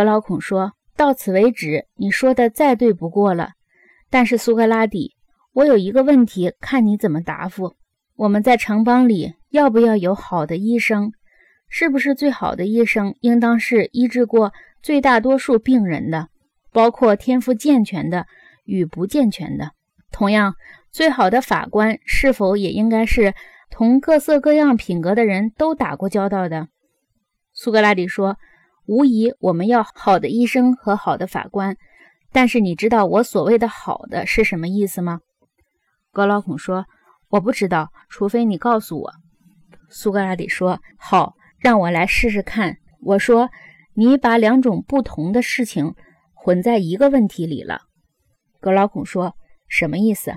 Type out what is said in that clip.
格劳孔说：“到此为止，你说的再对不过了。但是苏格拉底，我有一个问题，看你怎么答复。我们在城邦里要不要有好的医生？是不是最好的医生应当是医治过最大多数病人的，包括天赋健全的与不健全的？同样，最好的法官是否也应该是同各色各样品格的人都打过交道的？”苏格拉底说：“无疑，我们要好的医生和好的法官。但是，你知道我所谓的好的是什么意思吗？”格劳孔说：“我不知道，除非你告诉我。”苏格拉底说：“好，让我来试试看。”我说：“你把两种不同的事情混在一个问题里了。”格劳孔说：“什么意思？”